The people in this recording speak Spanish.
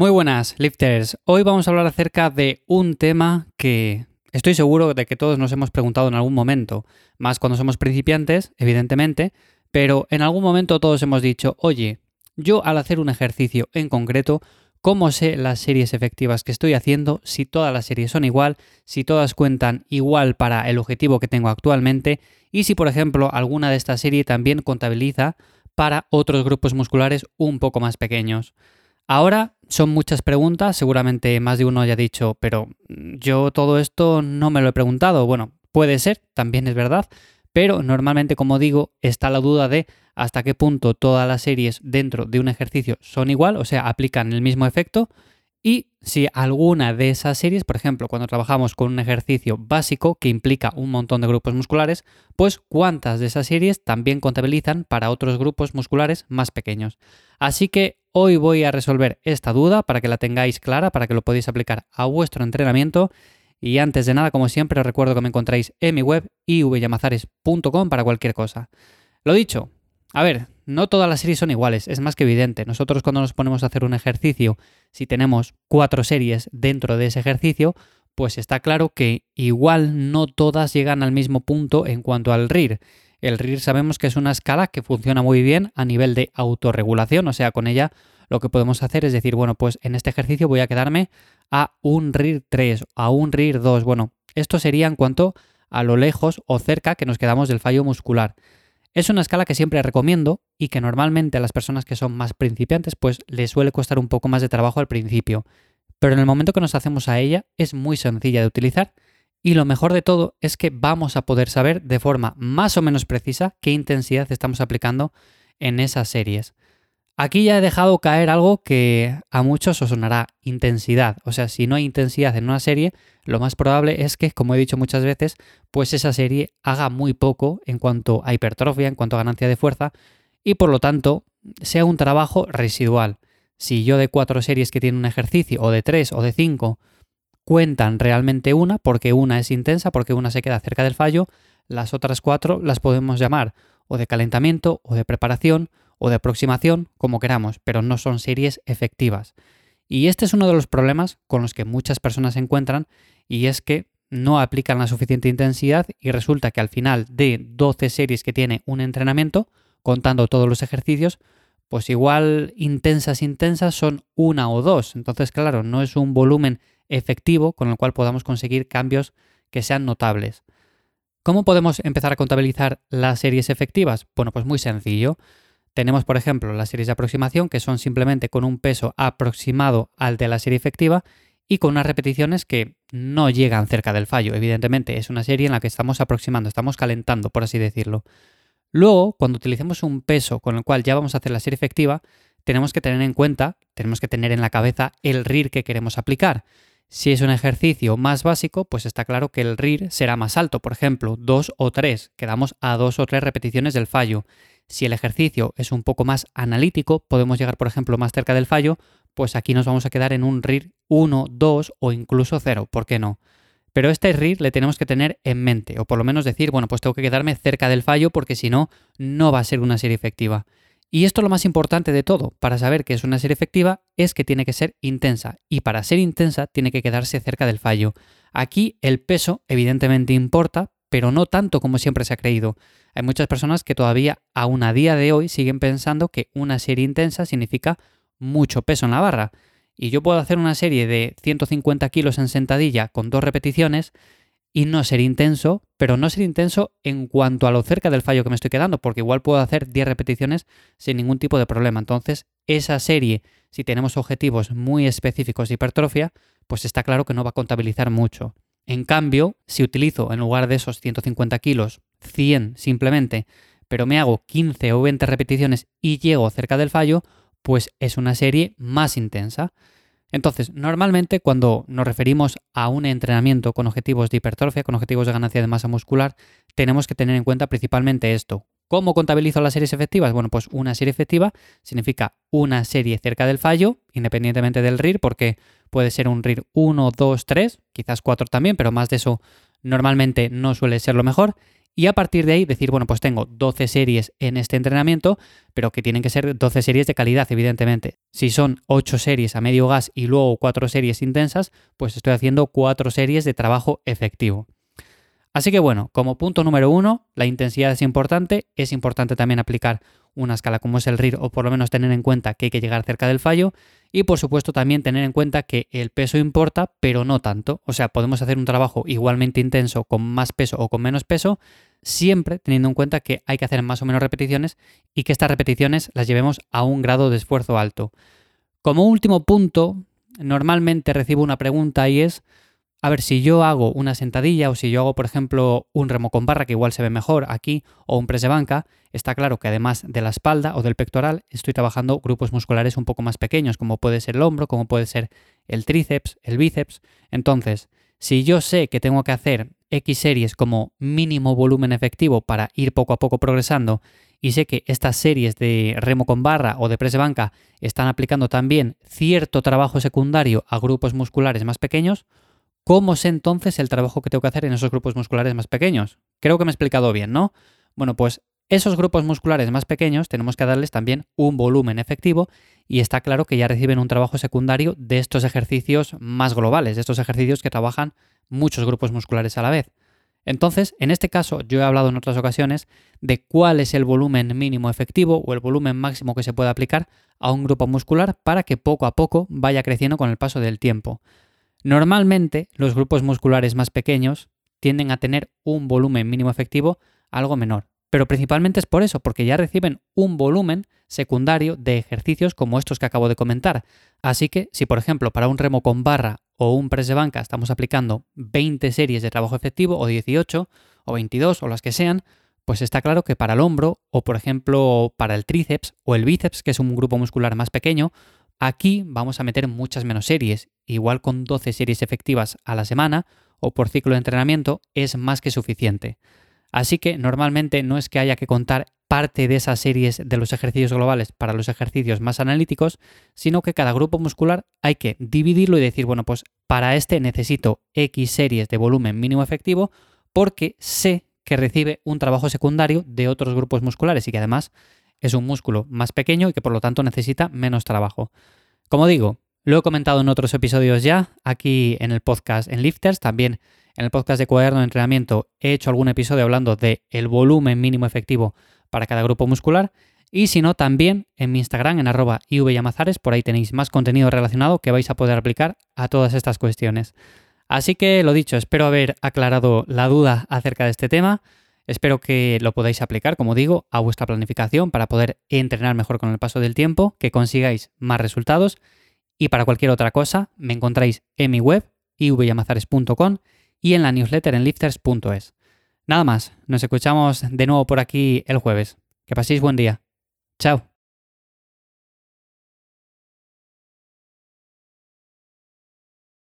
Muy buenas, lifters. Hoy vamos a hablar acerca de un tema que estoy seguro de que todos nos hemos preguntado en algún momento, más cuando somos principiantes, evidentemente, pero en algún momento todos hemos dicho, oye, yo al hacer un ejercicio en concreto, ¿cómo sé las series efectivas que estoy haciendo? Si todas las series son igual, si todas cuentan igual para el objetivo que tengo actualmente y si, por ejemplo, alguna de estas series también contabiliza para otros grupos musculares un poco más pequeños. Ahora son muchas preguntas, seguramente más de uno haya dicho, pero yo todo esto no me lo he preguntado. Bueno, puede ser, también es verdad, pero normalmente, como digo, está la duda de hasta qué punto todas las series dentro de un ejercicio son igual, o sea, aplican el mismo efecto, y si alguna de esas series, por ejemplo, cuando trabajamos con un ejercicio básico que implica un montón de grupos musculares, pues cuántas de esas series también contabilizan para otros grupos musculares más pequeños. Así que hoy voy a resolver esta duda para que la tengáis clara, para que lo podáis aplicar a vuestro entrenamiento. Y antes de nada, como siempre, os recuerdo que me encontráis en mi web ivyamazares.com para cualquier cosa. Lo dicho, a ver, no todas las series son iguales, es más que evidente. Nosotros cuando nos ponemos a hacer un ejercicio, si tenemos cuatro series dentro de ese ejercicio, pues está claro que igual no todas llegan al mismo punto en cuanto al RIR. El RIR sabemos que es una escala que funciona muy bien a nivel de autorregulación, o sea, con ella lo que podemos hacer es decir, bueno, pues en este ejercicio voy a quedarme a un RIR 3, a un RIR 2. Bueno, esto sería en cuanto a lo lejos o cerca que nos quedamos del fallo muscular. Es una escala que siempre recomiendo y que normalmente a las personas que son más principiantes pues les suele costar un poco más de trabajo al principio, pero en el momento que nos hacemos a ella es muy sencilla de utilizar y lo mejor de todo es que vamos a poder saber de forma más o menos precisa qué intensidad estamos aplicando en esas series. Aquí ya he dejado caer algo que a muchos os sonará intensidad. O sea, si no hay intensidad en una serie, lo más probable es que, como he dicho muchas veces, pues esa serie haga muy poco en cuanto a hipertrofia, en cuanto a ganancia de fuerza, y por lo tanto sea un trabajo residual. Si yo de cuatro series que tiene un ejercicio, o de tres, o de cinco, cuentan realmente una, porque una es intensa, porque una se queda cerca del fallo, las otras cuatro las podemos llamar o de calentamiento, o de preparación, o de aproximación, como queramos, pero no son series efectivas. Y este es uno de los problemas con los que muchas personas se encuentran y es que no aplican la suficiente intensidad y resulta que al final de 12 series que tiene un entrenamiento, contando todos los ejercicios, pues igual intensas, intensas son una o dos. Entonces, claro, no es un volumen efectivo con el cual podamos conseguir cambios que sean notables. ¿Cómo podemos empezar a contabilizar las series efectivas? Bueno, pues muy sencillo. Tenemos, por ejemplo, las series de aproximación, que son simplemente con un peso aproximado al de la serie efectiva y con unas repeticiones que no llegan cerca del fallo. Evidentemente, es una serie en la que estamos aproximando, estamos calentando, por así decirlo. Luego, cuando utilicemos un peso con el cual ya vamos a hacer la serie efectiva, tenemos que tener en cuenta, tenemos que tener en la cabeza el RIR que queremos aplicar. Si es un ejercicio más básico, pues está claro que el RIR será más alto, por ejemplo, 2 o 3, quedamos a 2 o 3 repeticiones del fallo. Si el ejercicio es un poco más analítico, podemos llegar, por ejemplo, más cerca del fallo, pues aquí nos vamos a quedar en un RIR 1, 2 o incluso 0, ¿por qué no? Pero este RIR le tenemos que tener en mente, o por lo menos decir, bueno, pues tengo que quedarme cerca del fallo porque si no, no va a ser una serie efectiva. Y esto lo más importante de todo, para saber que es una serie efectiva, es que tiene que ser intensa. Y para ser intensa, tiene que quedarse cerca del fallo. Aquí el peso evidentemente importa, pero no tanto como siempre se ha creído. Hay muchas personas que todavía, aún a día de hoy, siguen pensando que una serie intensa significa mucho peso en la barra. Y yo puedo hacer una serie de 150 kilos en sentadilla con dos repeticiones y no ser intenso, pero no ser intenso en cuanto a lo cerca del fallo que me estoy quedando, porque igual puedo hacer 10 repeticiones sin ningún tipo de problema. Entonces, esa serie, si tenemos objetivos muy específicos de hipertrofia, pues está claro que no va a contabilizar mucho. En cambio, si utilizo en lugar de esos 150 kilos 100 simplemente, pero me hago 15 o 20 repeticiones y llego cerca del fallo, pues es una serie más intensa. Entonces, normalmente cuando nos referimos a un entrenamiento con objetivos de hipertrofia, con objetivos de ganancia de masa muscular, tenemos que tener en cuenta principalmente esto. ¿Cómo contabilizo las series efectivas? Bueno, pues una serie efectiva significa una serie cerca del fallo, independientemente del RIR, porque puede ser un RIR 1, 2, 3, quizás 4 también, pero más de eso normalmente no suele ser lo mejor. Y a partir de ahí decir, bueno, pues tengo 12 series en este entrenamiento, pero que tienen que ser 12 series de calidad, evidentemente. Si son 8 series a medio gas y luego 4 series intensas, pues estoy haciendo 4 series de trabajo efectivo. Así que bueno, como punto número uno, la intensidad es importante, es importante también aplicar una escala como es el RIR o por lo menos tener en cuenta que hay que llegar cerca del fallo y por supuesto también tener en cuenta que el peso importa pero no tanto, o sea, podemos hacer un trabajo igualmente intenso con más peso o con menos peso, siempre teniendo en cuenta que hay que hacer más o menos repeticiones y que estas repeticiones las llevemos a un grado de esfuerzo alto. Como último punto, normalmente recibo una pregunta y es a ver, si yo hago una sentadilla o si yo hago, por ejemplo, un remo con barra, que igual se ve mejor aquí, o un press de banca, está claro que además de la espalda o del pectoral, estoy trabajando grupos musculares un poco más pequeños, como puede ser el hombro, como puede ser el tríceps, el bíceps. Entonces, si yo sé que tengo que hacer X series como mínimo volumen efectivo para ir poco a poco progresando, y sé que estas series de remo con barra o de press de banca están aplicando también cierto trabajo secundario a grupos musculares más pequeños, ¿Cómo sé entonces el trabajo que tengo que hacer en esos grupos musculares más pequeños? Creo que me he explicado bien, ¿no? Bueno, pues esos grupos musculares más pequeños tenemos que darles también un volumen efectivo y está claro que ya reciben un trabajo secundario de estos ejercicios más globales, de estos ejercicios que trabajan muchos grupos musculares a la vez. Entonces, en este caso, yo he hablado en otras ocasiones de cuál es el volumen mínimo efectivo o el volumen máximo que se puede aplicar a un grupo muscular para que poco a poco vaya creciendo con el paso del tiempo. Normalmente los grupos musculares más pequeños tienden a tener un volumen mínimo efectivo algo menor, pero principalmente es por eso, porque ya reciben un volumen secundario de ejercicios como estos que acabo de comentar. Así que si por ejemplo para un remo con barra o un press de banca estamos aplicando 20 series de trabajo efectivo o 18 o 22 o las que sean, pues está claro que para el hombro o por ejemplo para el tríceps o el bíceps, que es un grupo muscular más pequeño, Aquí vamos a meter muchas menos series, igual con 12 series efectivas a la semana o por ciclo de entrenamiento es más que suficiente. Así que normalmente no es que haya que contar parte de esas series de los ejercicios globales para los ejercicios más analíticos, sino que cada grupo muscular hay que dividirlo y decir, bueno, pues para este necesito X series de volumen mínimo efectivo porque sé que recibe un trabajo secundario de otros grupos musculares y que además es un músculo más pequeño y que por lo tanto necesita menos trabajo. Como digo, lo he comentado en otros episodios ya, aquí en el podcast en Lifters, también en el podcast de cuaderno de entrenamiento he hecho algún episodio hablando de el volumen mínimo efectivo para cada grupo muscular. Y si no, también en mi Instagram, en arroba ivyamazares, por ahí tenéis más contenido relacionado que vais a poder aplicar a todas estas cuestiones. Así que lo dicho, espero haber aclarado la duda acerca de este tema. Espero que lo podáis aplicar, como digo, a vuestra planificación para poder entrenar mejor con el paso del tiempo, que consigáis más resultados. Y para cualquier otra cosa, me encontráis en mi web, ivyamazares.com y en la newsletter en lifters.es. Nada más, nos escuchamos de nuevo por aquí el jueves. Que paséis buen día. Chao.